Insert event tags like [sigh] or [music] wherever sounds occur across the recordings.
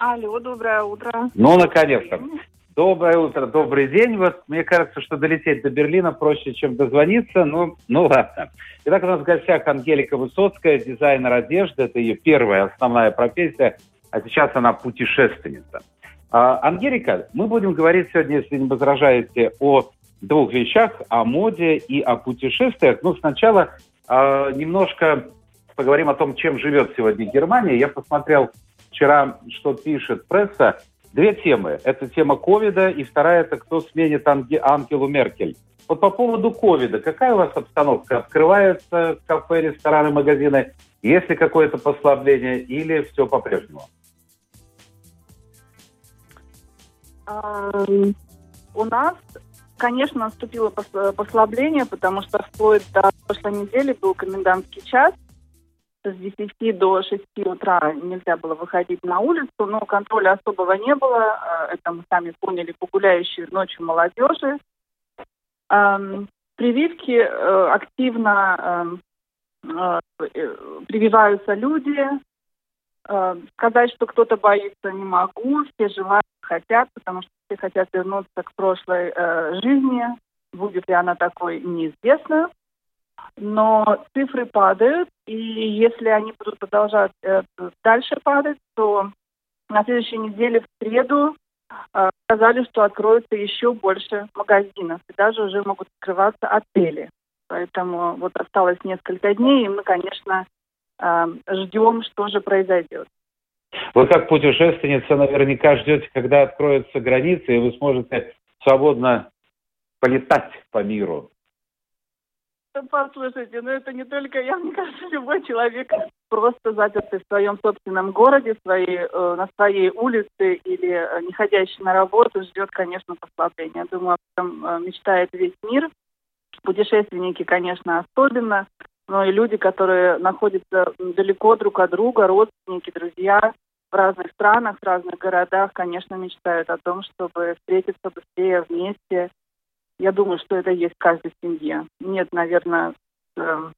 Алло, доброе утро. Ну, наконец-то. Доброе утро, добрый день. Вот мне кажется, что долететь до Берлина проще, чем дозвониться. Ну, ну ладно. Итак, у нас в гостях Ангелика Высоцкая, дизайнер одежды. Это ее первая основная профессия, а сейчас она путешественница. А, Ангелика, мы будем говорить сегодня, если не возражаете, о двух вещах, о моде и о путешествиях. Ну, сначала э, немножко поговорим о том, чем живет сегодня Германия. Я посмотрел вчера, что пишет пресса. Две темы. Это тема ковида, и вторая – это кто сменит Анге, Ангелу Меркель. Вот по поводу ковида, какая у вас обстановка? Открываются кафе, рестораны, магазины? Есть ли какое-то послабление или все по-прежнему? У нас, конечно, наступило послабление, потому что вплоть до прошлой недели был комендантский час. С 10 до 6 утра нельзя было выходить на улицу, но контроля особого не было. Э, это мы сами поняли по гуляющей ночью молодежи. Прививки э, активно э, прививаются люди. Сказать, что кто-то боится, не могу. Все желают хотят, потому что все хотят вернуться к прошлой э, жизни. Будет ли она такой, неизвестно. Но цифры падают, и если они будут продолжать э, дальше падать, то на следующей неделе в среду э, сказали, что откроется еще больше магазинов, и даже уже могут открываться отели. Поэтому вот осталось несколько дней, и мы, конечно, э, ждем, что же произойдет. Вы как путешественница наверняка ждете, когда откроются границы, и вы сможете свободно полетать по миру. Послушайте, ну это не только я, [laughs] мне кажется, любой человек просто запертый в своем собственном городе, своей, э, на своей улице или э, не ходящий на работу, ждет, конечно, послабления. Думаю, об этом э, мечтает весь мир. Путешественники, конечно, особенно но и люди, которые находятся далеко друг от друга, родственники, друзья в разных странах, в разных городах, конечно, мечтают о том, чтобы встретиться быстрее вместе. Я думаю, что это есть в каждой семье. Нет, наверное, э,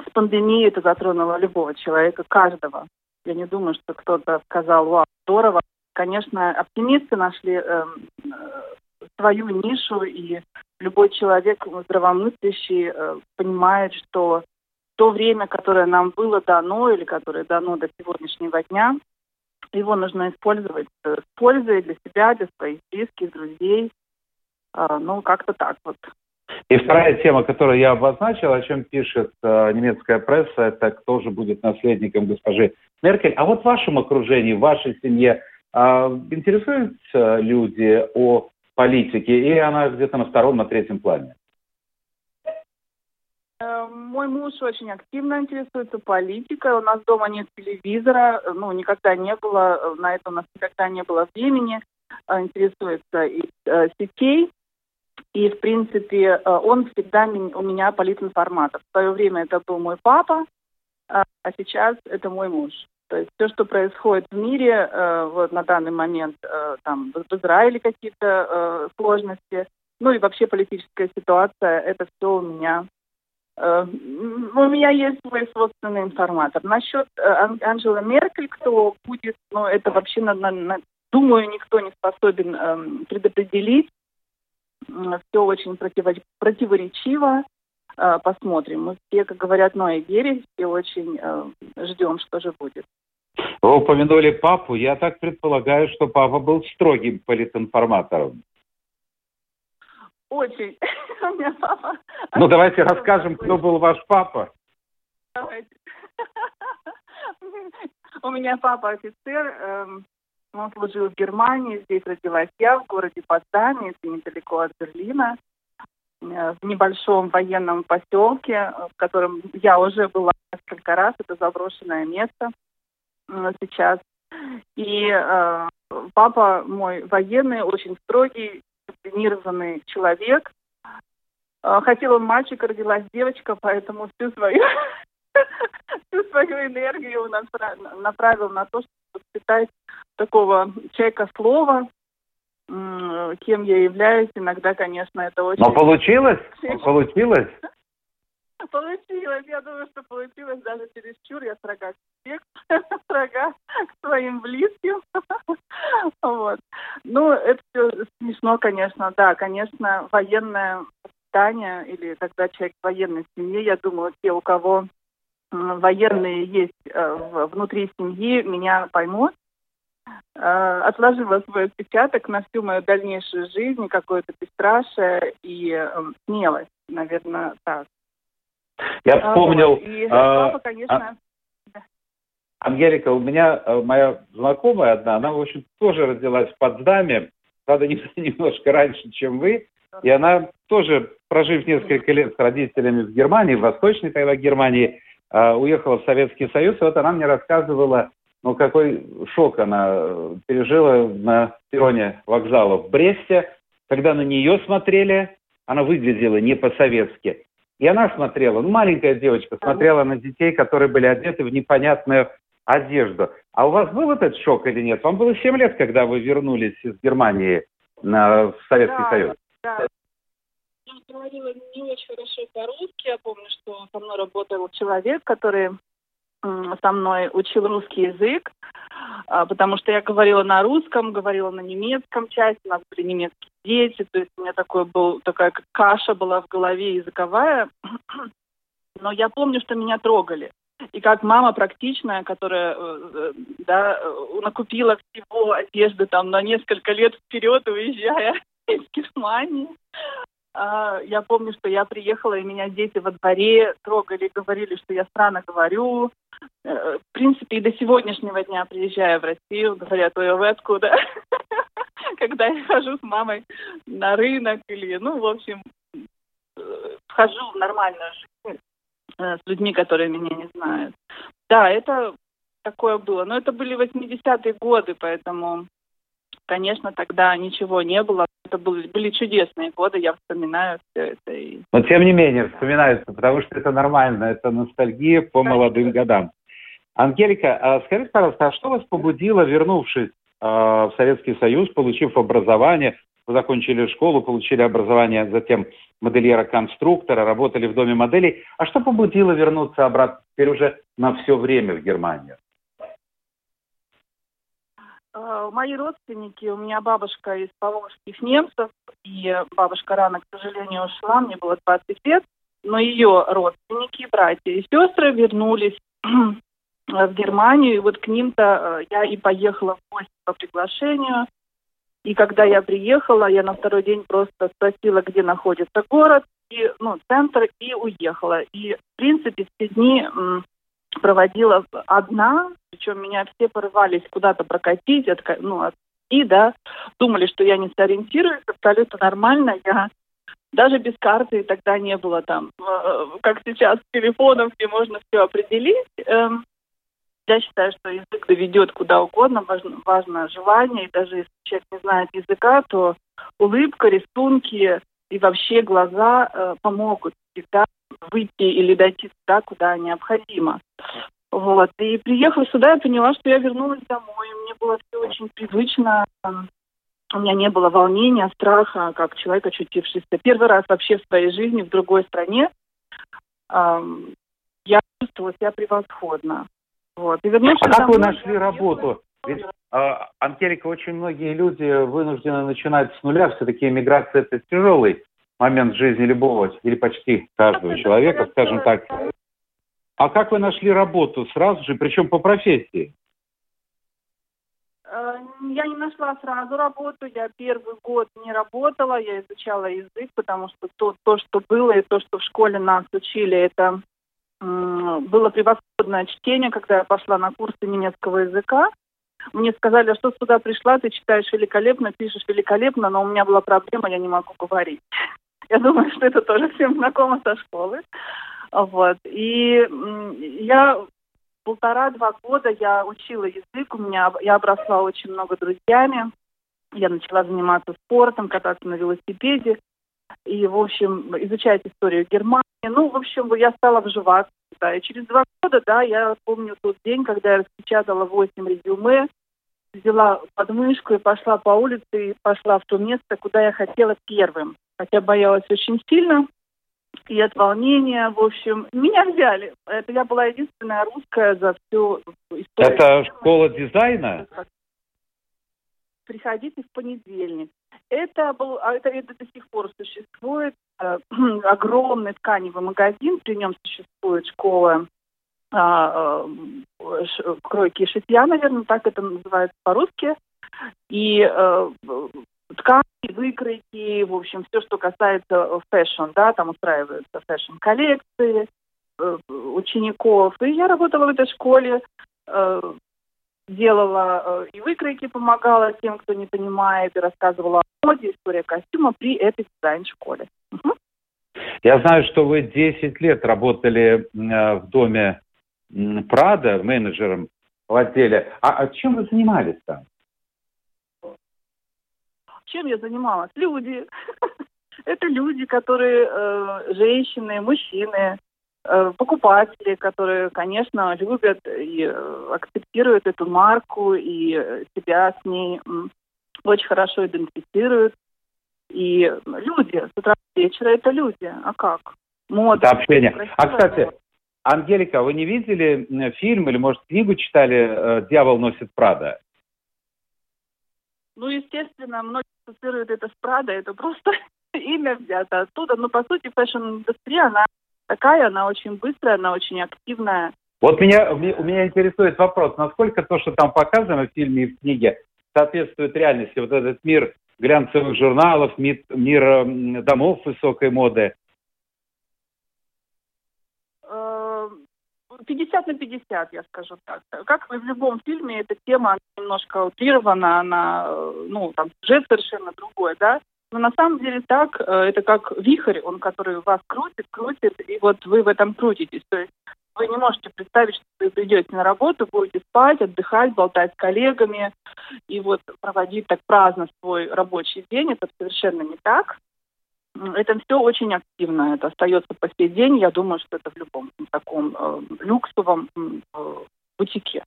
с пандемией это затронуло любого человека, каждого. Я не думаю, что кто-то сказал, вау, здорово. Конечно, оптимисты нашли э, свою нишу, и любой человек здравомыслящий э, понимает, что то время, которое нам было дано или которое дано до сегодняшнего дня, его нужно использовать с пользой для себя, для своих близких, друзей. А, ну, как-то так вот. И вторая тема, которую я обозначил, о чем пишет э, немецкая пресса, это кто же будет наследником госпожи Меркель. А вот в вашем окружении, в вашей семье э, интересуются люди о политике, или она где-то на втором, на третьем плане? Э, мой муж очень активно интересуется политикой. У нас дома нет телевизора, ну, никогда не было, на это у нас никогда не было времени. Э, интересуется из э, сетей. И, в принципе, он всегда у меня политинформатор. В свое время это был мой папа, а сейчас это мой муж. То есть все, что происходит в мире вот на данный момент, там в Израиле какие-то сложности, ну и вообще политическая ситуация, это все у меня Э, у меня есть свой собственный информатор. Насчет э, Анжелы Меркель, кто будет, ну, это вообще, на, на, думаю, никто не способен э, предопределить. Все очень противо, противоречиво. Э, посмотрим. Мы все, как говорят, но и верим, все очень э, ждем, что же будет. Вы упомянули папу. Я так предполагаю, что папа был строгим политинформатором. Очень. [laughs] У меня папа... Ну, давайте расскажем, кто был ваш папа. Давайте. [laughs] У меня папа офицер, эм, он служил в Германии, здесь родилась я, в городе Потсдаме, это недалеко от Берлина, э, в небольшом военном поселке, в котором я уже была несколько раз, это заброшенное место сейчас. И э, папа мой военный, очень строгий, дисциплинированный человек. А, хотел он мальчика, родилась девочка, поэтому всю свою [laughs] всю свою энергию направил на то, чтобы воспитать такого человека слова, кем я являюсь. Иногда, конечно, это очень... Но получилось? Получилось? Получилось. Я думаю, что получилось даже чересчур. Я строга к всех, [laughs] строга к своим близким. [laughs] Ну, это все смешно, конечно, да, конечно, военное воспитание или когда человек в военной семье, я думаю, те, у кого военные есть э, внутри семьи, меня поймут. Э, отложила свой отпечаток на всю мою дальнейшую жизнь, какое-то бесстрашие и э, смелость, наверное, так. Я вспомнил... И папа, конечно... А... Ангелика, у меня моя знакомая одна, она, в общем, тоже родилась в Потсдаме, правда, [laughs] немножко раньше, чем вы, и она тоже, прожив несколько лет с родителями в Германии, в Восточной тогда Германии, уехала в Советский Союз, и вот она мне рассказывала ну, какой шок она э, пережила на перроне вокзала в Бресте, когда на нее смотрели, она выглядела не по-советски. И она смотрела, ну, маленькая девочка, смотрела на детей, которые были одеты в непонятную одежду. А у вас был этот шок или нет? Вам было 7 лет, когда вы вернулись из Германии на, в Советский да, Союз. Да. Говорила не очень хорошо по-русски. Я помню, что со мной работал человек, который со мной учил русский язык, а, потому что я говорила на русском, говорила на немецком части, у нас были немецкие дети, то есть у меня такой был, такая каша была в голове языковая. [clears throat] Но я помню, что меня трогали. И как мама практичная, которая э, э, да, накупила всего одежды там на несколько лет вперед, уезжая [laughs] из Германии, я помню, что я приехала, и меня дети во дворе трогали, говорили, что я странно говорю. Э, в принципе, и до сегодняшнего дня, приезжая в Россию, говорят, ой, вы откуда? [laughs] Когда я хожу с мамой на рынок или, ну, в общем, э, вхожу в нормальную жизнь э, с людьми, которые меня не знают. Да, это такое было. Но это были 80-е годы, поэтому, конечно, тогда ничего не было. Это были, были чудесные годы, я вспоминаю все это. И... Но тем не менее вспоминаются, потому что это нормально, это ностальгия по Конечно. молодым годам. Ангелика, а скажите, пожалуйста, а что вас побудило, вернувшись э, в Советский Союз, получив образование, вы закончили школу, получили образование, затем модельера-конструктора, работали в доме моделей. А что побудило вернуться обратно теперь уже на все время в Германию? Э, мои родственники, у меня бабушка из поволжских немцев, и бабушка рано, к сожалению, ушла, мне было 20 лет, но ее родственники, братья и сестры вернулись [clears throat] в Германию, и вот к ним-то э, я и поехала в гости по приглашению. И когда я приехала, я на второй день просто спросила, где находится город, и, ну, центр, и уехала. И, в принципе, все дни проводила одна, причем меня все порывались куда-то прокатить, от, ну, и да, думали, что я не сориентируюсь, абсолютно нормально, я даже без карты тогда не было там, э, как сейчас, телефонов, где можно все определить. Эм, я считаю, что язык доведет куда угодно, важно, важно желание, и даже если человек не знает языка, то улыбка, рисунки и вообще глаза э, помогут всегда выйти или дойти туда, куда необходимо. Вот. И приехав сюда, я поняла, что я вернулась домой. Мне было все очень привычно. У меня не было волнения, страха, как человек, очутившийся первый раз вообще в своей жизни в другой стране. Я чувствовала себя превосходно. Вот. И вернувшись а как вы нашли работу? Ведь, Ангелика, очень многие люди вынуждены начинать с нуля. Все-таки иммиграция – это тяжелый момент жизни любого или почти каждого человека, скажем так. А как вы нашли работу сразу же, причем по профессии? Э, я не нашла сразу работу, я первый год не работала, я изучала язык, потому что то, то что было и то, что в школе нас учили, это было превосходное чтение, когда я пошла на курсы немецкого языка. Мне сказали, что сюда пришла, ты читаешь великолепно, пишешь великолепно, но у меня была проблема, я не могу говорить. Я думаю, что это тоже всем знакомо со школы. Вот. И я полтора-два года я учила язык, у меня я обросла очень много друзьями. Я начала заниматься спортом, кататься на велосипеде и, в общем, изучать историю Германии. Ну, в общем, я стала вживаться. Да. И через два года, да, я помню тот день, когда я распечатала восемь резюме, взяла подмышку и пошла по улице и пошла в то место, куда я хотела первым хотя боялась очень сильно. И от волнения, в общем, меня взяли. Это я была единственная русская за всю историю. Это школа дизайна? приходите в понедельник. Это, был, а это, это до сих пор существует. Э, [clears throat] огромный тканевый магазин, при нем существует школа кройки и шитья, наверное, так это называется по-русски. И э, ткани, выкройки, в общем, все, что касается fashion, да, там устраиваются fashion-коллекции э, учеников. И я работала в этой школе, э, делала э, и выкройки, помогала тем, кто не понимает, и рассказывала о моде, история костюма при этой дизайн-школе. Я знаю, что вы 10 лет работали э, в доме Прада менеджером в отделе. А, а чем вы занимались там? Чем я занималась? Люди. [laughs] Это люди, которые, э, женщины, мужчины, э, покупатели, которые, конечно, любят и э, акцептируют эту марку и себя с ней очень хорошо идентифицируют. И люди с утра до вечера это люди. А как? Мода. Это общение. А, кстати, Ангелика, вы не видели фильм или, может, книгу читали «Дьявол носит Прада»? Ну, естественно, многие ассоциируют это с Прада, это просто [laughs] имя взято оттуда. Но, по сути, fashion-индустрия, она такая, она очень быстрая, она очень активная. Вот меня, у меня интересует вопрос, насколько то, что там показано в фильме и в книге, соответствует реальности? Вот этот мир глянцевых журналов, мир, мир домов высокой моды. 50 на 50, я скажу так. Как в любом фильме, эта тема немножко утрирована, она, ну, там, сюжет совершенно другой, да. Но на самом деле так, э, это как вихрь, он, который вас крутит, крутит, и вот вы в этом крутитесь. То есть вы не можете представить, что вы придете на работу, будете спать, отдыхать, болтать с коллегами, и вот проводить так праздно свой рабочий день. Это совершенно не так. Это все очень активно, это остается по сей день. Я думаю, что это в любом таком э, люксовом э, бутике.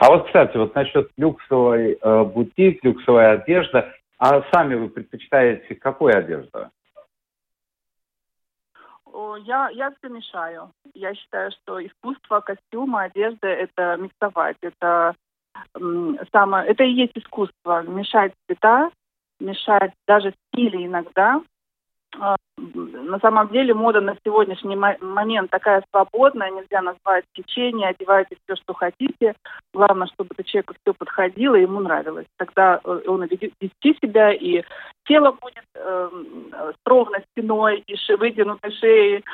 А вот, кстати, вот насчет люксовой э, бутик, люксовая одежда, а сами вы предпочитаете какую одежду? Я, я все мешаю. Я считаю, что искусство костюма, одежды – это миксовать. Это, самое, это и есть искусство. Мешать цвета, мешать даже стили иногда. А, на самом деле мода на сегодняшний момент такая свободная, нельзя назвать течение, одевайте все, что хотите. Главное, чтобы это человеку все подходило и ему нравилось. Тогда э, он и вести себя, и тело будет э, с ровной спиной и ше, вытянутой шеей.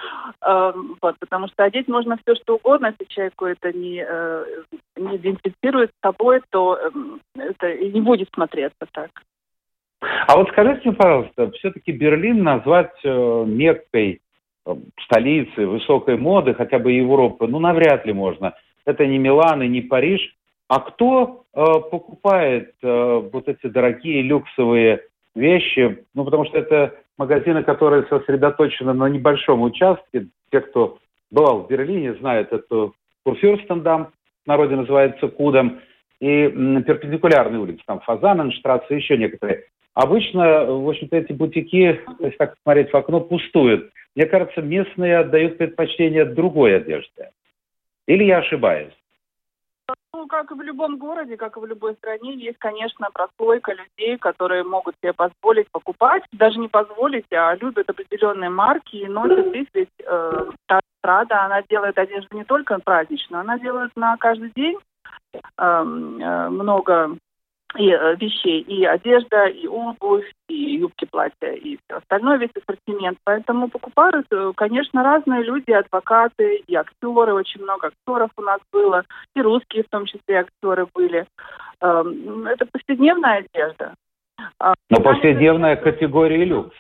Э, вот, потому что одеть можно все, что угодно, если человеку это не, э, не идентифицирует с собой, то э, это не будет смотреться так. А вот скажите мне, пожалуйста, все-таки Берлин назвать э, Меккой, э, столицей высокой моды, хотя бы Европы, ну, навряд ли можно. Это не Милан и не Париж. А кто э, покупает э, вот эти дорогие люксовые вещи? Ну, потому что это магазины, которые сосредоточены на небольшом участке. Те, кто бывал в Берлине, знают эту Курфюрстендам, в народе называется Кудом, и перпендикулярные улицы, там Фазаненштрассе, еще некоторые. Обычно, в общем-то, эти бутики, если так смотреть в окно, пустуют. Мне кажется, местные отдают предпочтение другой одежде. Или я ошибаюсь? Ну, как и в любом городе, как и в любой стране, есть, конечно, прослойка людей, которые могут себе позволить покупать, даже не позволить, а любят определенные марки и носят здесь ведь э, Прада, она делает одежду не только праздничную, она делает на каждый день э, э, много и э, вещей, и одежда, и обувь, и юбки, платья, и все остальное, весь ассортимент. Поэтому покупают, э, конечно, разные люди, адвокаты, и актеры, очень много актеров у нас было, и русские в том числе актеры были. Эм, это повседневная одежда. А, Но повседневная категория люкс.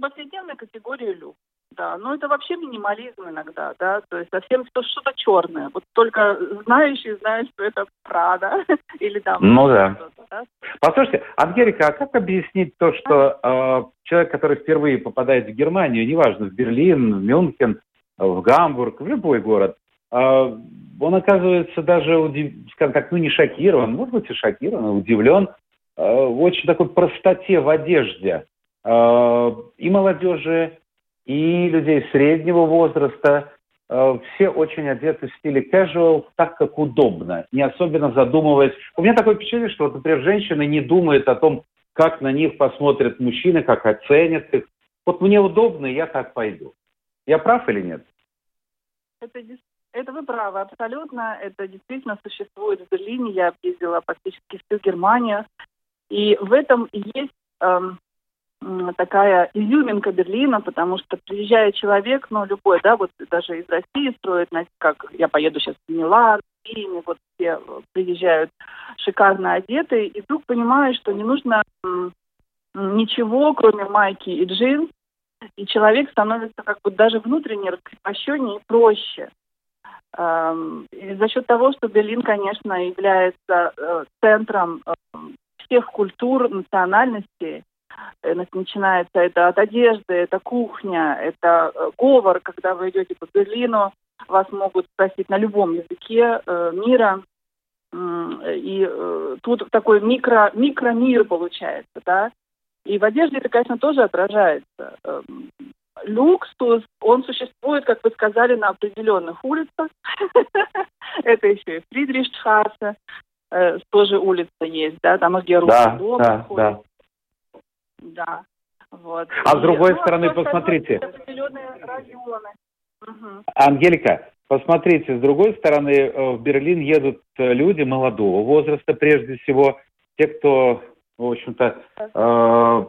Повседневная категория люкс да. Но это вообще минимализм иногда, да, то есть совсем что-то черное. Вот только знающий знает, что это Прада [laughs] или там... Ну да. да. Послушайте, Ангелика, а как объяснить то, что э, человек, который впервые попадает в Германию, неважно, в Берлин, в Мюнхен, в Гамбург, в любой город, э, он оказывается даже, удив... скажем так, ну не шокирован, может быть и шокирован, удивлен э, в очень такой простоте в одежде э, и молодежи, и людей среднего возраста. э, все очень одеты в стиле casual, так как удобно, не особенно задумываясь. У меня такое впечатление, что, вот, например, женщины не думают о том, как на них посмотрят мужчины, как оценят их. Вот мне удобно, и я так пойду. Я прав или нет? Это, это вы правы, абсолютно. Это действительно существует в Берлине. Я объездила практически всю Германию. И в этом есть эм, такая изюминка Берлина, потому что приезжает человек, ну, любой, да, вот даже из России строит, как я поеду сейчас в Милан, Риме, вот все приезжают шикарно одетые, и вдруг понимаю, что не нужно ничего, кроме майки и джинс, и человек становится как бы даже внутренне раскрепощеннее и проще. Эм, и за счет того, что Берлин, конечно, является э, центром э, всех культур, национальностей, э, начинается это от одежды, это кухня, это говор, когда вы идете по Берлину, вас могут спросить на любом языке мира, и тут такой микро, микромир получается, да, и в одежде это, конечно, тоже отражается. Эм, люксус, он существует, как вы сказали, на определенных улицах. [laughs] Это еще и Фридрихштрассе, э, тоже улица есть, да, там, где да, да, да. Да. Вот. А с другой ну, стороны, посмотрите. Ангелика, посмотрите, с другой стороны, э, в Берлин едут э, люди молодого возраста, прежде всего, те, кто в общем-то, э,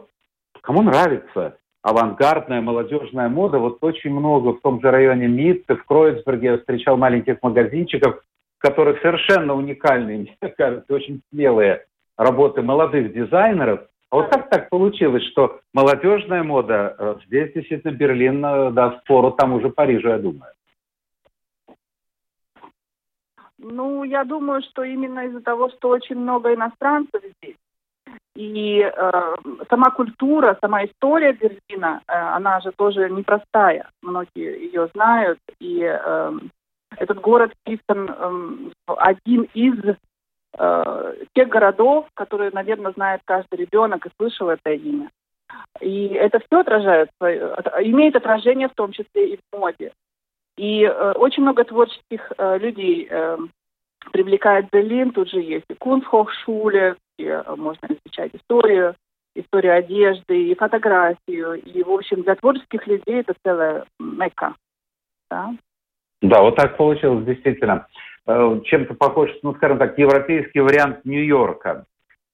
кому нравится авангардная молодежная мода, вот очень много в том же районе Митте, в Кроицберге я встречал маленьких магазинчиков, в которых совершенно уникальные, [laughs] мне кажется, очень смелые работы молодых дизайнеров. А вот как так получилось, что молодежная мода, э, здесь действительно Берлин э, даст фору тому же Парижу, я думаю. Ну, я думаю, что именно из-за того, что очень много иностранцев здесь, и э, сама культура, сама история Берлина, э, она же тоже непростая. Многие ее знают. И э, этот город вписан э, один из э, тех городов, которые, наверное, знает каждый ребенок и слышал это имя. И это все отражается, имеет отражение в том числе и в моде. И э, очень много творческих э, людей э, привлекает Берлин. Тут же есть и Кунстхохшуле, где можно изучать историю, историю одежды и фотографию. И, в общем, для творческих людей это целая мека. Да? Да, вот так получилось действительно. Э, чем-то похож, ну, скажем так, европейский вариант Нью-Йорка.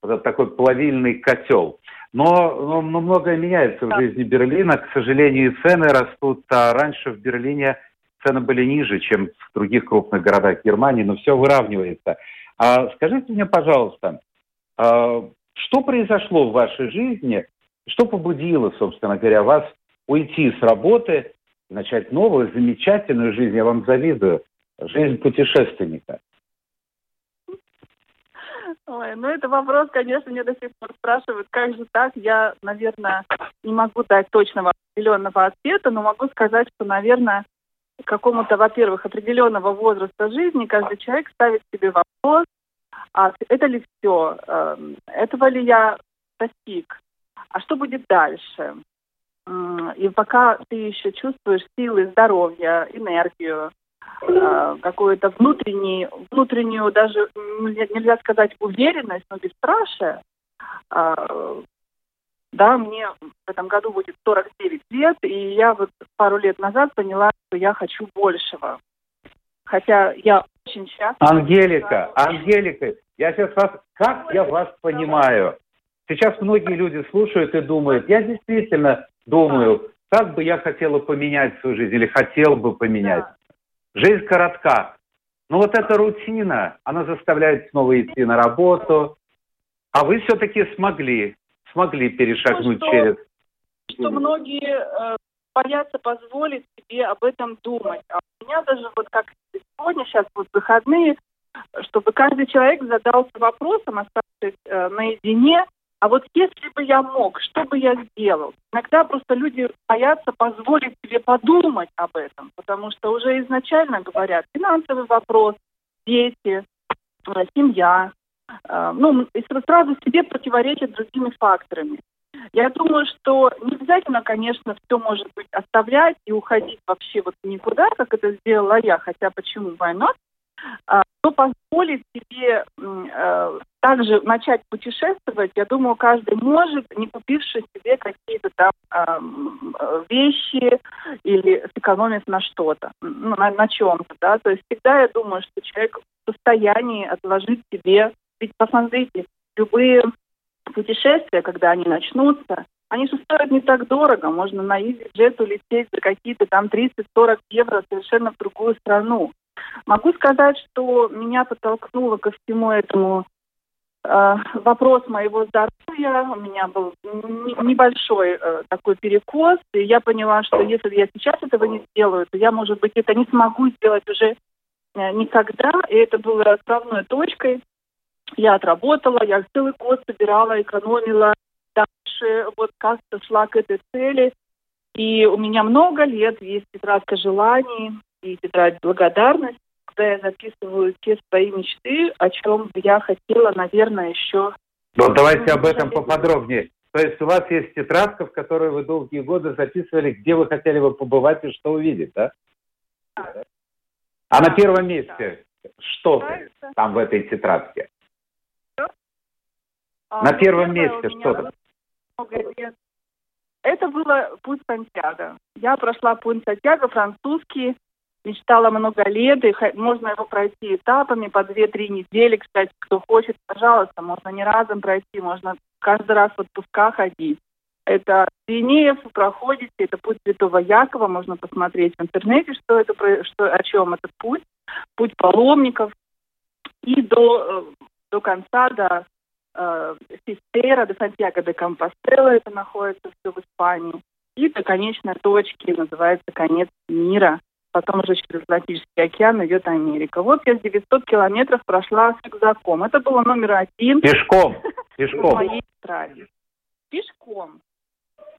Вот это такой плавильный котел. Но, но, но многое меняется в жизни Берлина. К сожалению, и цены растут. А раньше в Берлине цены были ниже, чем в других крупных городах Германии, но все выравнивается. А скажите мне, пожалуйста, а, что произошло в вашей жизни, что побудило, собственно говоря, вас уйти с работы, начать новую, замечательную жизнь, я вам завидую, жизнь путешественника? Ой, ну это вопрос, конечно, мне до сих пор спрашивают, как же так? Я, наверное, не могу дать точного определенного ответа, но могу сказать, что, наверное, какому-то, во-первых, определенного возраста жизни каждый человек ставит себе вопрос, а это ли все? Эм, этого ли я достиг? А что будет дальше? И пока ты еще чувствуешь силы, здоровье, энергию, э, какую-то внутреннюю, внутреннюю даже, нельзя сказать уверенность, но бесстрашие, э, да, мне в этом году будет 49 лет, и я вот пару лет назад поняла, что я хочу большего. Хотя я очень счастлива. Ангелика, Ангелика, я сейчас вас, как я вас понимаю. Сейчас многие люди слушают и думают, я действительно думаю, как бы я хотела поменять свою жизнь или хотел бы поменять. Да. Жизнь коротка. Но вот эта рутина, она заставляет снова идти на работу. А вы все-таки смогли, смогли перешагнуть ну, что, через... Что многие э, боятся позволить себе об этом думать. А у меня даже вот как сегодня, сейчас вот выходные, чтобы каждый человек задался вопросом, оставшись э, наедине, а вот если бы я мог, что бы я сделал? Иногда просто люди боятся позволить себе подумать об этом, потому что уже изначально говорят финансовый вопрос, дети, э, семья, э, ну, сразу себе противоречат другими факторами. Я думаю, что не обязательно, конечно, все может быть оставлять и уходить вообще вот никуда, как это сделала я, хотя почему, why not? А, но позволить себе э, также начать путешествовать, я думаю, каждый может, не купивши себе какие-то там э, вещи или сэкономив на что-то, ну, на, на чем-то, да. То есть всегда я думаю, что человек в состоянии отложить себе, ведь посмотрите, любые путешествия, когда они начнутся, они же стоят не так дорого. Можно на EasyJet улететь за какие-то там 30-40 евро совершенно в другую страну. Могу сказать, что меня подтолкнуло ко всему этому э, вопрос моего здоровья. У меня был небольшой э, такой перекос, и я поняла, что если я сейчас этого не сделаю, то я, может быть, это не смогу сделать уже э, никогда. И это было отправной точкой. Я отработала, я целый год собирала, экономила, дальше вот как-то шла к этой цели. И у меня много лет есть тетрадка желаний, и тетрадь благодарность, куда я записываю те свои мечты, о чем я хотела, наверное, еще... Ну, давайте об этом поподробнее. То есть у вас есть тетрадка, в которой вы долгие годы записывали, где вы хотели бы побывать и что увидеть, да? да. А на первом месте да. что да, там в этой тетрадке? А, на первом месте что-то. Это было путь Сантьяго. Я прошла путь Сантьяго французский, мечтала много лет, и можно его пройти этапами по 2-3 недели, кстати, кто хочет, пожалуйста, можно не разом пройти, можно каждый раз в отпуска ходить. Это Пиренеев, проходите, это путь Святого Якова, можно посмотреть в интернете, что это, что, о чем этот путь, путь паломников, и до, э, до конца, до э, Систера, до Сантьяго де Компостела, это находится все в Испании, и до конечной точки, называется конец мира, потом уже через Атлантический океан идет Америка. Вот я 900 километров прошла с рюкзаком. Это было номер один. Пешком, [laughs] пешком. В моей стране. Пешком.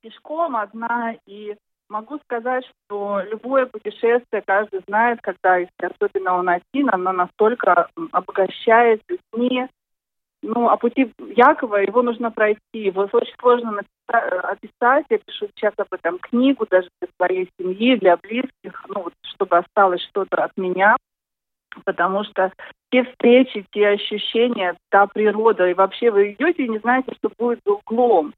Пешком одна. И могу сказать, что любое путешествие, каждый знает, когда, если особенно он один, оно настолько обогащает людьми, ну, а пути Якова его нужно пройти. Его очень сложно написать, описать. Я пишу сейчас об этом книгу даже для своей семьи, для близких, ну, вот, чтобы осталось что-то от меня. Потому что те встречи, те ощущения, та природа, и вообще вы идете и не знаете, что будет за углом.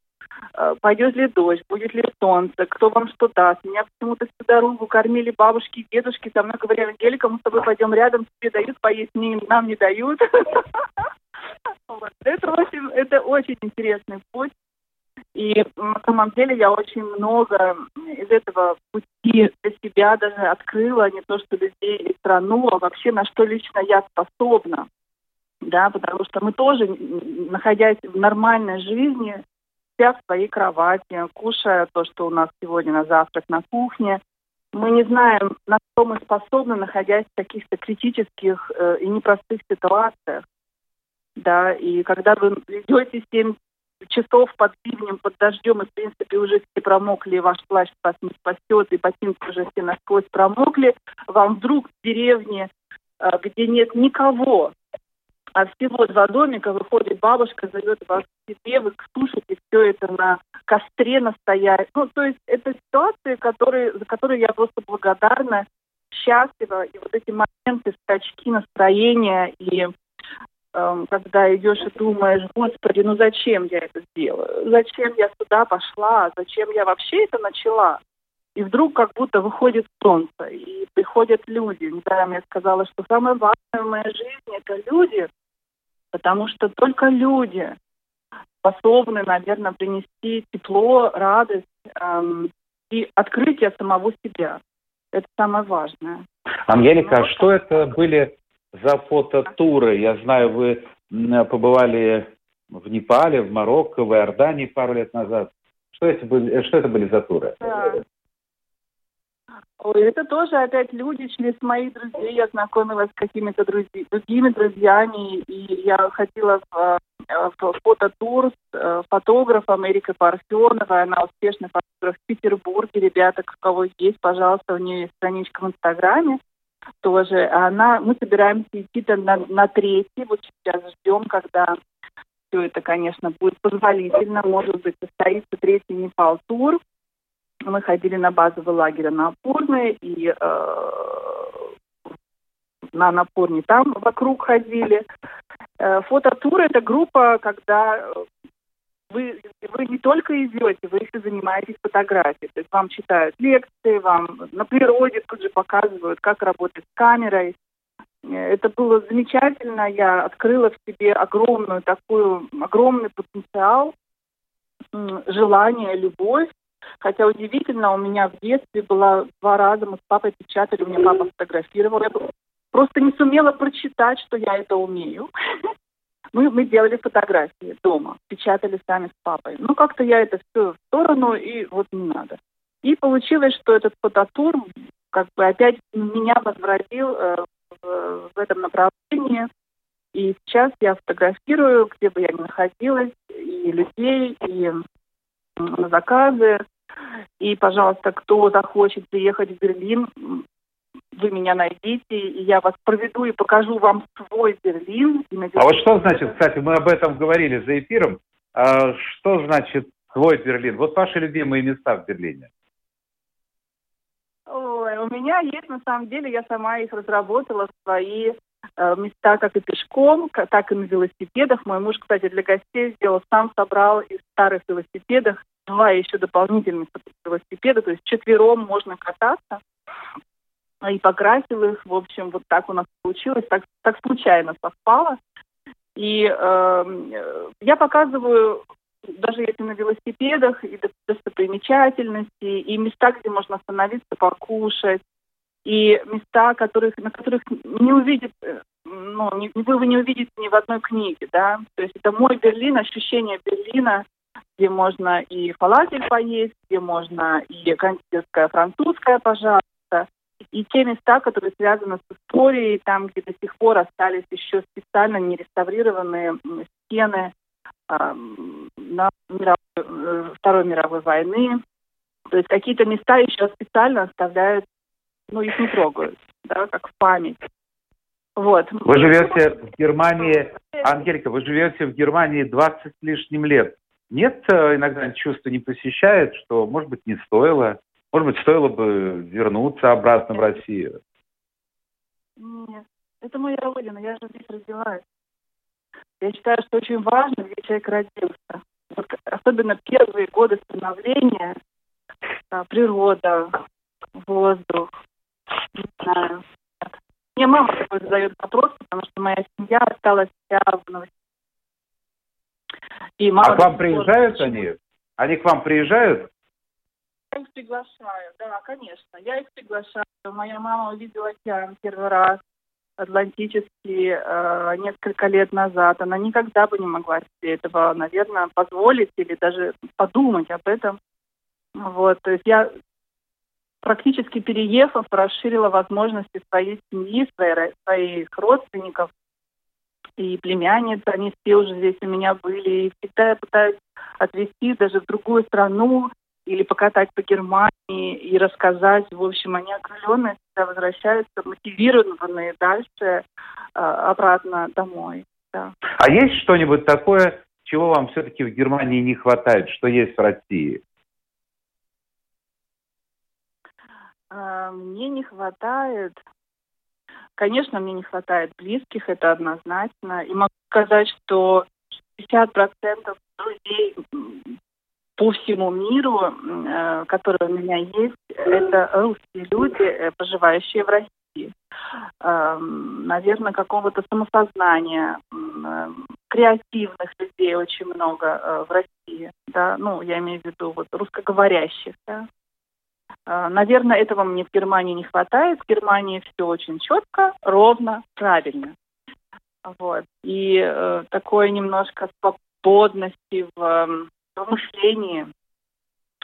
Э, пойдет ли дождь, будет ли солнце, кто вам что даст. Меня почему-то всю дорогу кормили бабушки и дедушки. Со мной говорили, Ангелика, мы с тобой пойдем рядом, тебе дают поесть, нам не дают. [laughs] Это очень, это очень интересный путь. И на самом деле я очень много из этого пути для себя даже открыла, не то что людей и страну, а вообще на что лично я способна. Да, потому что мы тоже, находясь в нормальной жизни, вся в своей кровати, кушая то, что у нас сегодня на завтрак на кухне, мы не знаем, на что мы способны, находясь в каких-то критических э, и непростых ситуациях да, и когда вы идете 7 часов под ливнем, под дождем, и, в принципе, уже все промокли, ваш плащ вас не спасет, и ботинки уже все насквозь промокли, вам вдруг в деревне, а, где нет никого, а всего два домика, выходит бабушка, зовет вас к себе, вы слушаете все это на костре настоять. Ну, то есть это ситуации, которые, за которые я просто благодарна, счастлива, и вот эти моменты, скачки настроения и когда идешь и думаешь, господи, ну зачем я это сделаю? Зачем я сюда пошла? Зачем я вообще это начала? И вдруг как будто выходит солнце, и приходят люди. Недаром я сказала, что самое важное в моей жизни – это люди, потому что только люди способны, наверное, принести тепло, радость эм, и открытие самого себя. Это самое важное. Ангелика, а что это были за фототуры. Я знаю, вы побывали в Непале, в Марокко, в Иордании пару лет назад. Что это были, что это были за туры? Да. Ой, это тоже опять люди, через моих друзей. Я знакомилась с какими-то друзья, другими друзьями, и я ходила в, э, в фототур с э, фотографом Эрикой Парфеновой. Она успешный фотограф в Петербурге. Ребята, у кого есть, пожалуйста, у нее есть страничка в Инстаграме тоже. Она, мы собираемся идти на, на третий, вот сейчас ждем, когда все это, конечно, будет позволительно, может быть, состоится третий Непал-тур. Мы ходили на базовый лагерь на Апурной и э, на Напорне там вокруг ходили. Э, фототур – это группа, когда вы, вы не только идете, вы еще занимаетесь фотографией. То есть вам читают лекции, вам на природе тут же показывают, как работать с камерой. Это было замечательно. Я открыла в себе огромную такую, огромный потенциал, желание, любовь. Хотя удивительно, у меня в детстве было два раза, мы с папой печатали, у меня папа фотографировал. Я просто не сумела прочитать, что я это умею. [laughs] Мы, мы делали фотографии дома, печатали сами с папой. Ну, как-то я это все в сторону, и вот не надо. И получилось, что этот фототур как бы опять меня возвратил э, в, в этом направлении. И сейчас я фотографирую, где бы я ни находилась, и людей, и заказы. И, пожалуйста, кто захочет приехать в Берлин, вы меня найдите, и я вас проведу и покажу вам свой Берлин. А вот что значит, кстати, мы об этом говорили за эфиром, а что значит свой Берлин? Вот ваши любимые места в Берлине. Ой, у меня есть, на самом деле, я сама их разработала, свои э, места как и пешком, так и на велосипедах. Мой муж, кстати, для гостей сделал, сам собрал из старых велосипедов два еще дополнительных велосипеда, то есть четвером можно кататься и покрасил их. В общем, вот так у нас получилось, так, так случайно совпало. И э, я показываю, даже если на велосипедах, и достопримечательности, и места, где можно остановиться, покушать, и места, которых, на которых не увидит, э, ну, не, вы не увидите ни в одной книге, да. То есть это мой Берлин, ощущение Берлина, где можно и фалафель поесть, где можно и кондитерская французская, пожалуйста, и те места, которые связаны с историей, там, где до сих пор остались еще специально не реставрированные стены э, на мировой, Второй мировой войны. То есть какие-то места еще специально оставляют, ну, их не трогают, да, как в память. Вот. Вы живете в Германии, Ангелька, вы живете в Германии 20 с лишним лет. Нет, э, иногда чувство не посещает, что, может быть, не стоило может быть, стоило бы вернуться обратно в Россию? Нет, это моя родина, я же здесь родилась. Я считаю, что очень важно, где человек родился. Вот, особенно первые годы становления, а, природа, воздух, не знаю. Мне мама такой задает вопрос, потому что моя семья осталась вся в Новосибирске. И мама а к вам приезжают они? Они к вам приезжают? Я их приглашаю, да, конечно. Я их приглашаю. Моя мама увидела океан первый раз Атлантический э, несколько лет назад. Она никогда бы не могла себе этого, наверное, позволить или даже подумать об этом. Вот, то есть я практически переехав, расширила возможности своей семьи, своей, своих родственников и племянниц. Они все уже здесь у меня были. И всегда я пытаюсь отвезти даже в другую страну, или покатать по Германии и рассказать. В общем, они окрыленные, всегда возвращаются, мотивированные дальше э, обратно домой. Да. А есть что-нибудь такое, чего вам все-таки в Германии не хватает, что есть в России? Э, мне не хватает Конечно, мне не хватает близких, это однозначно. И могу сказать, что 50% друзей по всему миру, э, которые у меня есть, это русские люди, э, проживающие в России. Э, наверное, какого-то самосознания, э, креативных людей очень много э, в России, да, ну, я имею в виду вот русскоговорящих, да. Наверное, этого мне в Германии не хватает. В Германии все очень четко, ровно, правильно. Вот. И э, такое немножко свободности в в мышлении,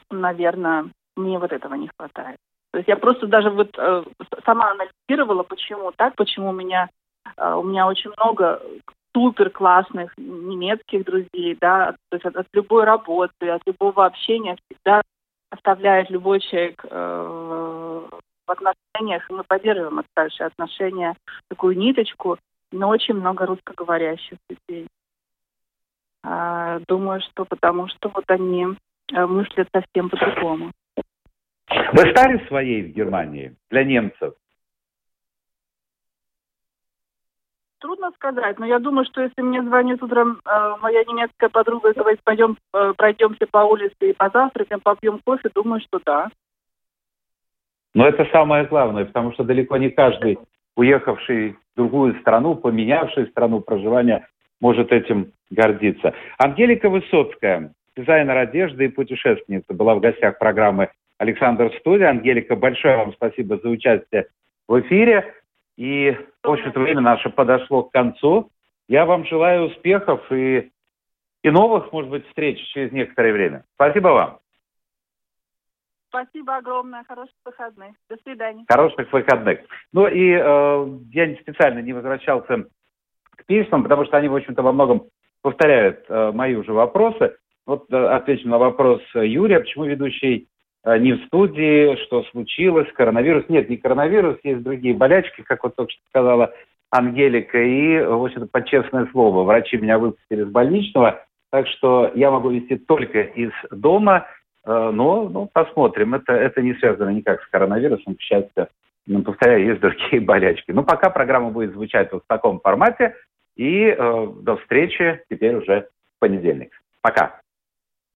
наверное, мне вот этого не хватает. То есть я просто даже вот э, сама анализировала, почему так, почему у меня э, у меня очень много супер классных немецких друзей, да, то есть от, от любой работы, от любого общения всегда оставляет любой человек э, в отношениях, и мы поддерживаем дальше отношения, такую ниточку, но очень много русскоговорящих людей. Знаю. Думаю, что потому что вот они э, мыслят совсем по-другому. Вы стали своей в Германии для немцев? Трудно сказать, но я думаю, что если мне звонит утром э, моя немецкая подруга и говорит, пойдем, э, пройдемся по улице и позавтракаем, попьем кофе, думаю, что да. Но это самое главное, потому что далеко не каждый, уехавший в другую страну, поменявший страну проживания, может этим гордиться. Ангелика Высоцкая, дизайнер одежды и путешественница, была в гостях программы «Александр Студия». Ангелика, большое вам спасибо за участие в эфире. И, в общем-то, время наше подошло к концу. Я вам желаю успехов и, и новых, может быть, встреч через некоторое время. Спасибо вам. Спасибо огромное. Хороших выходных. До свидания. Хороших выходных. Ну и э, я специально не возвращался к письмам, потому что они, в общем-то, во многом повторяют э, мои уже вопросы. Вот э, отвечу на вопрос Юрия, почему ведущий э, не в студии, что случилось, коронавирус. Нет, не коронавирус, есть другие болячки, как вот только что сказала Ангелика. И, в общем-то, под честное слово, врачи меня выпустили из больничного, так что я могу вести только из дома – Э, но ну, посмотрим. Это, это не связано никак с коронавирусом, к счастью. Но, повторяю, есть другие [laughs] болячки. Но пока программа будет звучать вот в таком формате. И э, до встречи теперь уже в понедельник. Пока.